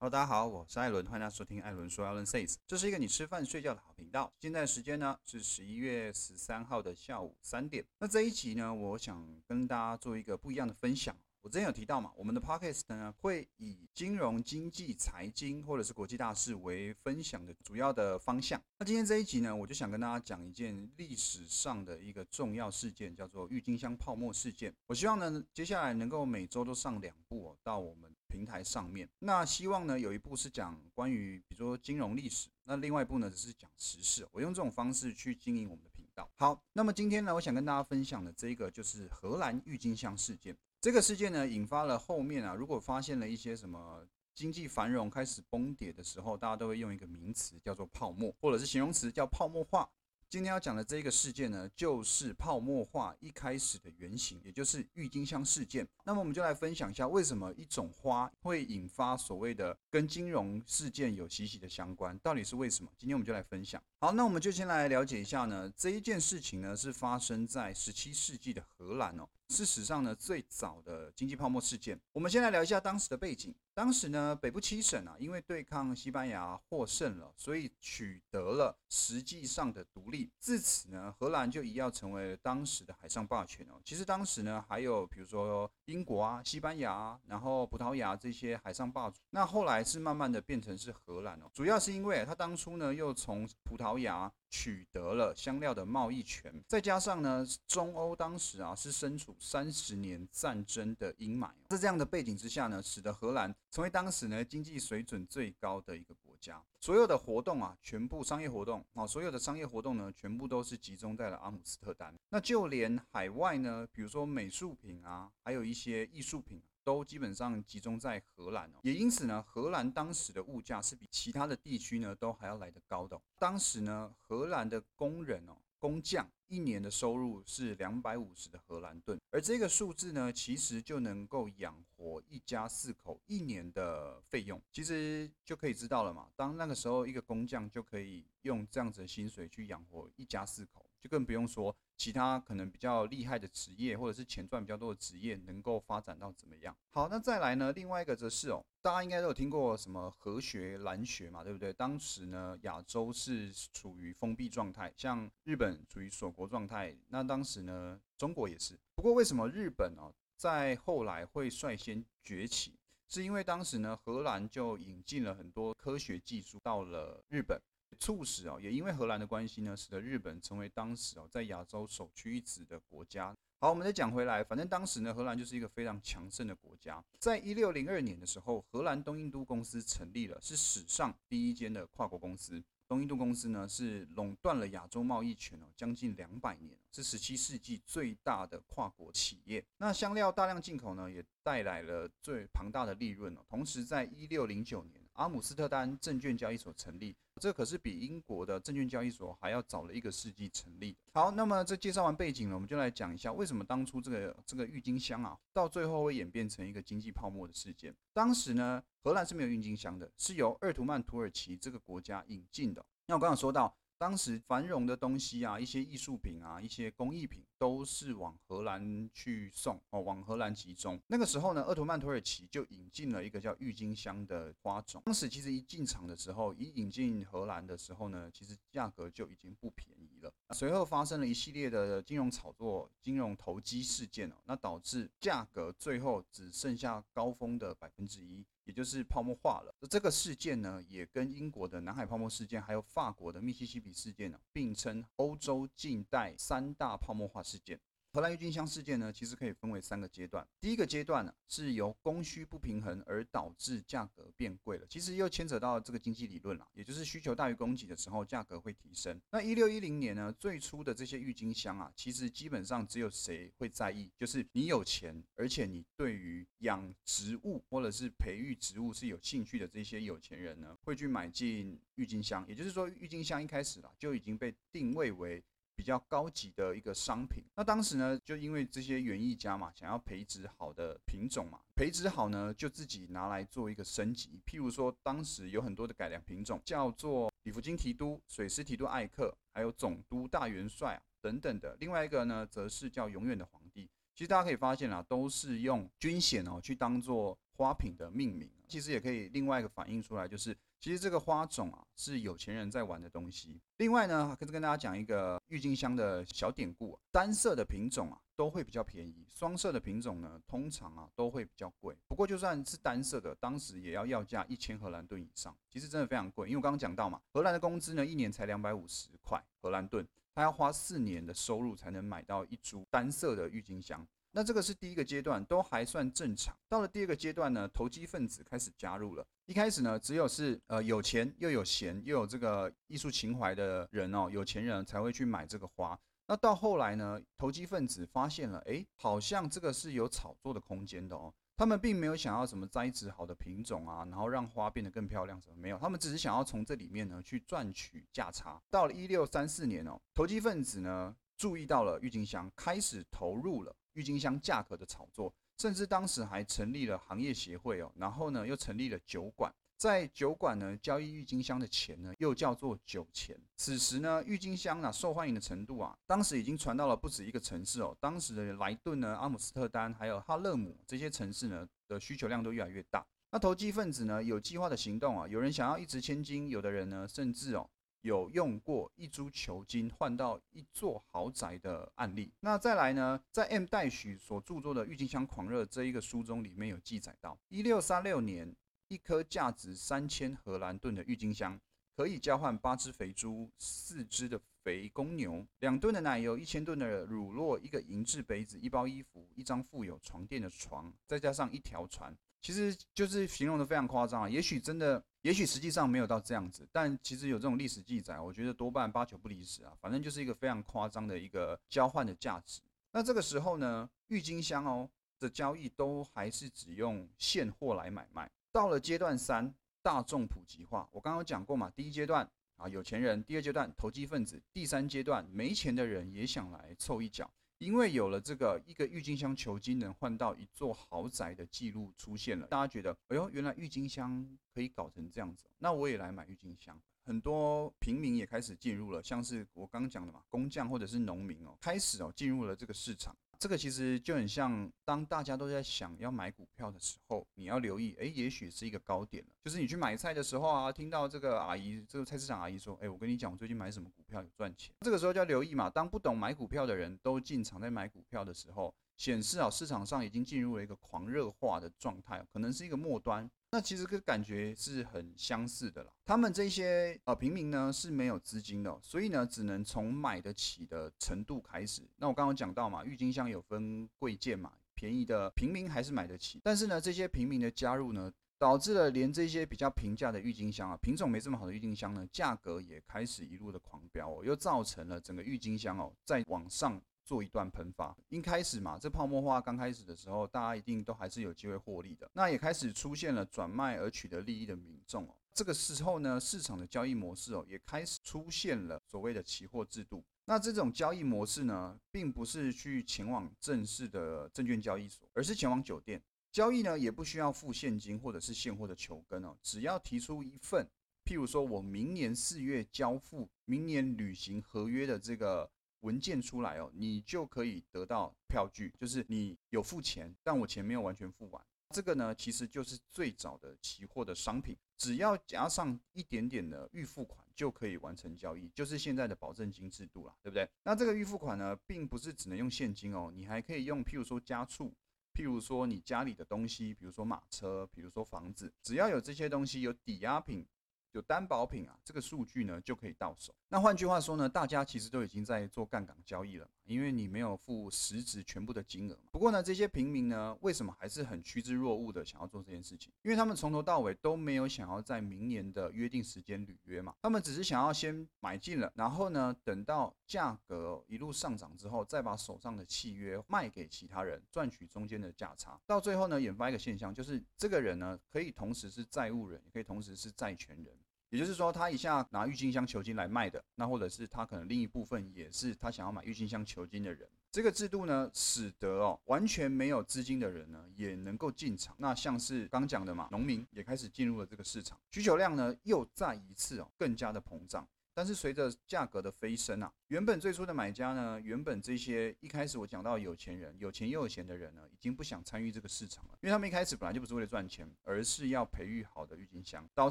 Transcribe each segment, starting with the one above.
Hello，大家好，我是艾伦，欢迎大家收听艾伦说 Alan Says，这是一个你吃饭睡觉的好频道。现在时间呢是十一月十三号的下午三点。那这一集呢，我想跟大家做一个不一样的分享。我之前有提到嘛，我们的 podcast 呢会以金融、经济、财经或者是国际大事为分享的主要的方向。那今天这一集呢，我就想跟大家讲一件历史上的一个重要事件，叫做郁金香泡沫事件。我希望呢，接下来能够每周都上两部到我们平台上面。那希望呢，有一部是讲关于比如说金融历史，那另外一部呢只是讲时事。我用这种方式去经营我们的频道。好，那么今天呢，我想跟大家分享的这个就是荷兰郁金香事件。这个事件呢，引发了后面啊，如果发现了一些什么经济繁荣开始崩跌的时候，大家都会用一个名词叫做泡沫，或者是形容词叫泡沫化。今天要讲的这个事件呢，就是泡沫化一开始的原型，也就是郁金香事件。那么我们就来分享一下，为什么一种花会引发所谓的跟金融事件有息息的相关，到底是为什么？今天我们就来分享。好，那我们就先来了解一下呢，这一件事情呢是发生在十七世纪的荷兰哦，是史上呢最早的经济泡沫事件。我们先来聊一下当时的背景。当时呢，北部七省啊，因为对抗西班牙获胜了，所以取得了实际上的独立。自此呢，荷兰就一跃成为当时的海上霸权哦。其实当时呢，还有比如说英国啊、西班牙，然后葡萄牙这些海上霸主。那后来是慢慢的变成是荷兰哦，主要是因为他当初呢，又从葡萄牙。取得了香料的贸易权，再加上呢，中欧当时啊是身处三十年战争的阴霾，在这样的背景之下呢，使得荷兰成为当时呢经济水准最高的一个国家。所有的活动啊，全部商业活动啊，所有的商业活动呢，全部都是集中在了阿姆斯特丹。那就连海外呢，比如说美术品啊，还有一些艺术品。都基本上集中在荷兰哦，也因此呢，荷兰当时的物价是比其他的地区呢都还要来得高的。当时呢，荷兰的工人哦，工匠一年的收入是两百五十的荷兰盾，而这个数字呢，其实就能够养活一家四口一年的费用。其实就可以知道了嘛，当那个时候一个工匠就可以用这样子的薪水去养活一家四口。就更不用说其他可能比较厉害的职业，或者是钱赚比较多的职业，能够发展到怎么样？好，那再来呢？另外一个则是哦，大家应该都有听过什么和学、蓝学嘛，对不对？当时呢，亚洲是处于封闭状态，像日本处于锁国状态，那当时呢，中国也是。不过为什么日本哦，在后来会率先崛起？是因为当时呢，荷兰就引进了很多科学技术到了日本。促使啊，也因为荷兰的关系呢，使得日本成为当时哦在亚洲首屈一指的国家。好，我们再讲回来，反正当时呢，荷兰就是一个非常强盛的国家。在一六零二年的时候，荷兰东印度公司成立了，是史上第一间的跨国公司。东印度公司呢，是垄断了亚洲贸易权哦，将近两百年，是十七世纪最大的跨国企业。那香料大量进口呢，也带来了最庞大的利润哦。同时，在一六零九年，阿姆斯特丹证券交易所成立。这可是比英国的证券交易所还要早了一个世纪成立。好，那么这介绍完背景了，我们就来讲一下为什么当初这个这个郁金香啊，到最后会演变成一个经济泡沫的事件。当时呢，荷兰是没有郁金香的，是由鄂图曼土耳其这个国家引进的。那我刚刚说到。当时繁荣的东西啊，一些艺术品啊，一些工艺品都是往荷兰去送哦，往荷兰集中。那个时候呢，鄂图曼土耳其就引进了一个叫郁金香的花种。当时其实一进场的时候，一引进荷兰的时候呢，其实价格就已经不便宜了。随后发生了一系列的金融炒作、金融投机事件哦，那导致价格最后只剩下高峰的百分之一。也就是泡沫化了。这个事件呢，也跟英国的南海泡沫事件，还有法国的密西西比事件呢，并称欧洲近代三大泡沫化事件。荷兰郁金香事件呢，其实可以分为三个阶段。第一个阶段呢，是由供需不平衡而导致价格变贵了。其实又牵扯到这个经济理论了，也就是需求大于供给的时候，价格会提升。那一六一零年呢，最初的这些郁金香啊，其实基本上只有谁会在意，就是你有钱，而且你对于养植物或者是培育植物是有兴趣的这些有钱人呢，会去买进郁金香。也就是说，郁金香一开始啦，就已经被定位为。比较高级的一个商品，那当时呢，就因为这些园艺家嘛，想要培植好的品种嘛，培植好呢，就自己拿来做一个升级。譬如说，当时有很多的改良品种，叫做里弗金提督、水师提督艾克，还有总督大元帅等等的。另外一个呢，则是叫永远的皇帝。其实大家可以发现啊，都是用军衔哦去当做。花品的命名，其实也可以另外一个反映出来，就是其实这个花种啊是有钱人在玩的东西。另外呢，跟跟大家讲一个郁金香的小典故，单色的品种啊都会比较便宜，双色的品种呢通常啊都会比较贵。不过就算是单色的，当时也要要价一千荷兰盾以上，其实真的非常贵。因为我刚刚讲到嘛，荷兰的工资呢一年才两百五十块荷兰盾，他要花四年的收入才能买到一株单色的郁金香。那这个是第一个阶段，都还算正常。到了第二个阶段呢，投机分子开始加入了。一开始呢，只有是呃有钱又有闲又有这个艺术情怀的人哦，有钱人才会去买这个花。那到后来呢，投机分子发现了，哎，好像这个是有炒作的空间的哦。他们并没有想要什么栽植好的品种啊，然后让花变得更漂亮什么没有，他们只是想要从这里面呢去赚取价差。到了一六三四年哦，投机分子呢注意到了郁金香，开始投入了。郁金香价格的炒作，甚至当时还成立了行业协会哦，然后呢又成立了酒馆，在酒馆呢交易郁金香的钱呢又叫做酒钱。此时呢郁金香啊受欢迎的程度啊，当时已经传到了不止一个城市哦，当时的莱顿呢、阿姆斯特丹还有哈勒姆这些城市呢的需求量都越来越大。那投机分子呢有计划的行动啊，有人想要一掷千金，有的人呢甚至哦。有用过一株球金换到一座豪宅的案例。那再来呢，在 M 代许所著作的《郁金香狂热》这一个书中里面有记载到，一六三六年，一颗价值三千荷兰盾的郁金香可以交换八只肥猪、四只的肥公牛、两吨的奶油、一千吨的乳酪、一个银质杯子、一包衣服、一张富有床垫的床，再加上一条船。其实就是形容的非常夸张啊，也许真的，也许实际上没有到这样子，但其实有这种历史记载，我觉得多半八九不离十啊。反正就是一个非常夸张的一个交换的价值。那这个时候呢，郁金香哦的交易都还是只用现货来买卖。到了阶段三，大众普及化，我刚刚讲过嘛，第一阶段啊有钱人，第二阶段投机分子，第三阶段没钱的人也想来凑一脚。因为有了这个一个郁金香球金能换到一座豪宅的记录出现了，大家觉得，哎呦，原来郁金香可以搞成这样子，那我也来买郁金香。很多平民也开始进入了，像是我刚刚讲的嘛，工匠或者是农民哦，开始哦进入了这个市场。这个其实就很像，当大家都在想要买股票的时候，你要留意，哎，也许是一个高点了。就是你去买菜的时候啊，听到这个阿姨，这个菜市场阿姨说，哎，我跟你讲，我最近买什么股票有赚钱。这个时候就要留意嘛。当不懂买股票的人都进场在买股票的时候，显示啊，市场上已经进入了一个狂热化的状态，可能是一个末端。那其实跟感觉是很相似的啦。他们这些呃平民呢是没有资金的，所以呢只能从买得起的程度开始。那我刚刚讲到嘛，郁金香有分贵贱嘛，便宜的平民还是买得起。但是呢，这些平民的加入呢，导致了连这些比较平价的郁金香啊，品种没这么好的郁金香呢，价格也开始一路的狂飙，又造成了整个郁金香哦在往上。做一段喷发，一开始嘛，这泡沫化刚开始的时候，大家一定都还是有机会获利的。那也开始出现了转卖而取得利益的民众哦。这个时候呢，市场的交易模式哦，也开始出现了所谓的期货制度。那这种交易模式呢，并不是去前往正式的证券交易所，而是前往酒店交易呢，也不需要付现金或者是现货的球根哦，只要提出一份，譬如说我明年四月交付，明年履行合约的这个。文件出来哦，你就可以得到票据，就是你有付钱，但我钱没有完全付完。这个呢，其实就是最早的期货的商品，只要加上一点点的预付款就可以完成交易，就是现在的保证金制度了，对不对？那这个预付款呢，并不是只能用现金哦，你还可以用，譬如说加醋，譬如说你家里的东西，比如说马车，比如说房子，只要有这些东西有抵押品。有担保品啊，这个数据呢就可以到手。那换句话说呢，大家其实都已经在做杠杆交易了，因为你没有付实质全部的金额。不过呢，这些平民呢，为什么还是很趋之若鹜的想要做这件事情？因为他们从头到尾都没有想要在明年的约定时间履约嘛，他们只是想要先买进了，然后呢，等到价格一路上涨之后，再把手上的契约卖给其他人，赚取中间的价差。到最后呢，引发一个现象，就是这个人呢，可以同时是债务人，也可以同时是债权人。也就是说，他一下拿郁金香球金来卖的，那或者是他可能另一部分也是他想要买郁金香球金的人。这个制度呢，使得哦完全没有资金的人呢也能够进场。那像是刚讲的嘛，农民也开始进入了这个市场，需求量呢又再一次哦更加的膨胀。但是随着价格的飞升啊，原本最初的买家呢，原本这些一开始我讲到有钱人，有钱又有钱的人呢，已经不想参与这个市场了，因为他们一开始本来就不是为了赚钱，而是要培育好的郁金香，导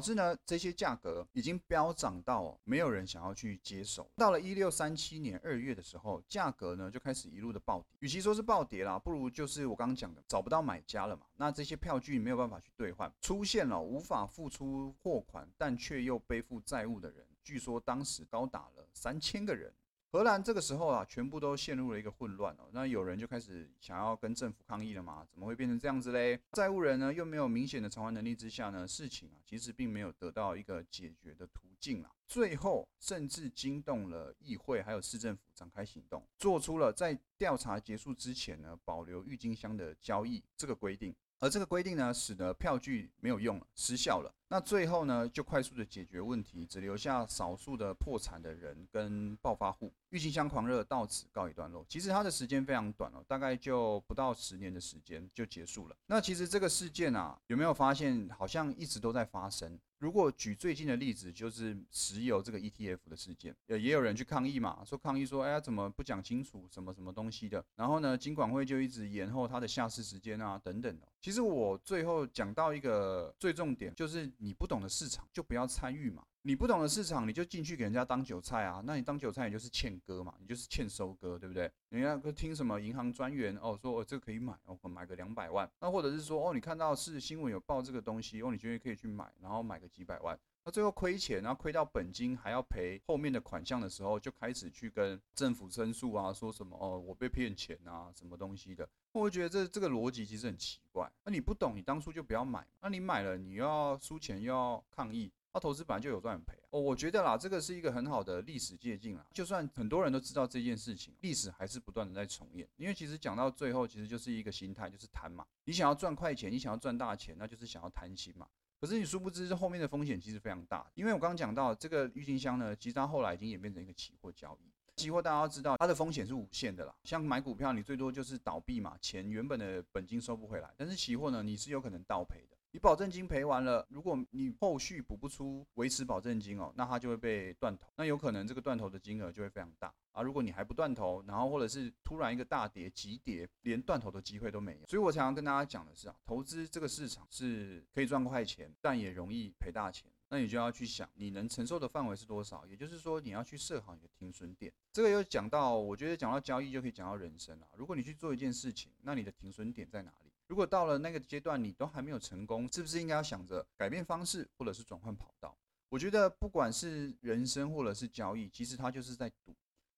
致呢这些价格已经飙涨到没有人想要去接手。到了一六三七年二月的时候，价格呢就开始一路的暴跌，与其说是暴跌啦，不如就是我刚刚讲的找不到买家了嘛，那这些票据没有办法去兑换，出现了无法付出货款，但却又背负债务的人，据说当时高达了三千个人。荷兰这个时候啊，全部都陷入了一个混乱哦。那有人就开始想要跟政府抗议了嘛？怎么会变成这样子嘞？债务人呢又没有明显的偿还能力之下呢，事情啊其实并没有得到一个解决的途径啊。最后甚至惊动了议会还有市政府展开行动，做出了在调查结束之前呢保留郁金香的交易这个规定。而这个规定呢，使得票据没有用了，失效了。那最后呢，就快速的解决问题，只留下少数的破产的人跟暴发户。郁金香狂热到此告一段落。其实它的时间非常短哦，大概就不到十年的时间就结束了。那其实这个事件啊，有没有发现好像一直都在发生？如果举最近的例子，就是石油这个 ETF 的事件，也也有人去抗议嘛，说抗议说，哎呀，怎么不讲清楚什么什么东西的？然后呢，金管会就一直延后它的下市时间啊，等等的。其实我最后讲到一个最重点，就是你不懂的市场就不要参与嘛。你不懂的市场，你就进去给人家当韭菜啊？那你当韭菜，你就是欠割嘛，你就是欠收割，对不对？人家听什么银行专员哦，说哦这个可以买哦，买个两百万，那或者是说哦，你看到是新闻有报这个东西哦，你觉得可以去买，然后买个几百万，最后亏钱，然后亏到本金还要赔后面的款项的时候，就开始去跟政府申诉啊，说什么哦我被骗钱啊，什么东西的，我觉得这这个逻辑其实很奇怪。那你不懂，你当初就不要买，那你买了，你要输钱又要抗议。那投资本来就有赚有赔哦，我觉得啦，这个是一个很好的历史借鉴啦。就算很多人都知道这件事情，历史还是不断的在重演。因为其实讲到最后，其实就是一个心态，就是贪嘛。你想要赚快钱，你想要赚大钱，那就是想要贪心嘛。可是你殊不知，这后面的风险其实非常大。因为我刚刚讲到这个郁金香呢，其实它后来已经演变成一个期货交易。期货大家要知道，它的风险是无限的啦。像买股票，你最多就是倒闭嘛，钱原本的本金收不回来。但是期货呢，你是有可能倒赔的。你保证金赔完了，如果你后续补不出维持保证金哦，那它就会被断头，那有可能这个断头的金额就会非常大啊。如果你还不断头，然后或者是突然一个大跌急跌，连断头的机会都没有。所以我常常跟大家讲的是啊，投资这个市场是可以赚快钱，但也容易赔大钱。那你就要去想你能承受的范围是多少，也就是说你要去设好你的停损点。这个又讲到，我觉得讲到交易就可以讲到人生了。如果你去做一件事情，那你的停损点在哪里？如果到了那个阶段，你都还没有成功，是不是应该要想着改变方式，或者是转换跑道？我觉得不管是人生或者是交易，其实它就是在赌。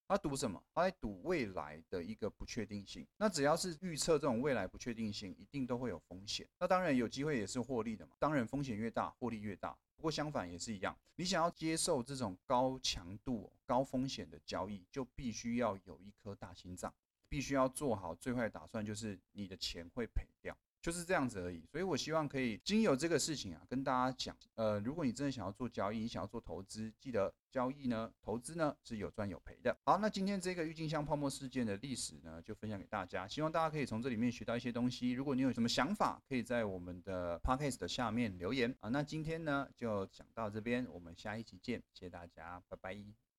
他赌什么？他在赌未来的一个不确定性。那只要是预测这种未来不确定性，一定都会有风险。那当然有机会也是获利的嘛。当然风险越大，获利越大。不过相反也是一样，你想要接受这种高强度、高风险的交易，就必须要有一颗大心脏。必须要做好最坏的打算，就是你的钱会赔掉，就是这样子而已。所以我希望可以经由这个事情啊，跟大家讲，呃，如果你真的想要做交易，你想要做投资，记得交易呢，投资呢是有赚有赔的。好，那今天这个郁金香泡沫事件的历史呢，就分享给大家，希望大家可以从这里面学到一些东西。如果你有什么想法，可以在我们的 podcast 的下面留言啊。那今天呢就讲到这边，我们下一期见，谢谢大家，拜拜。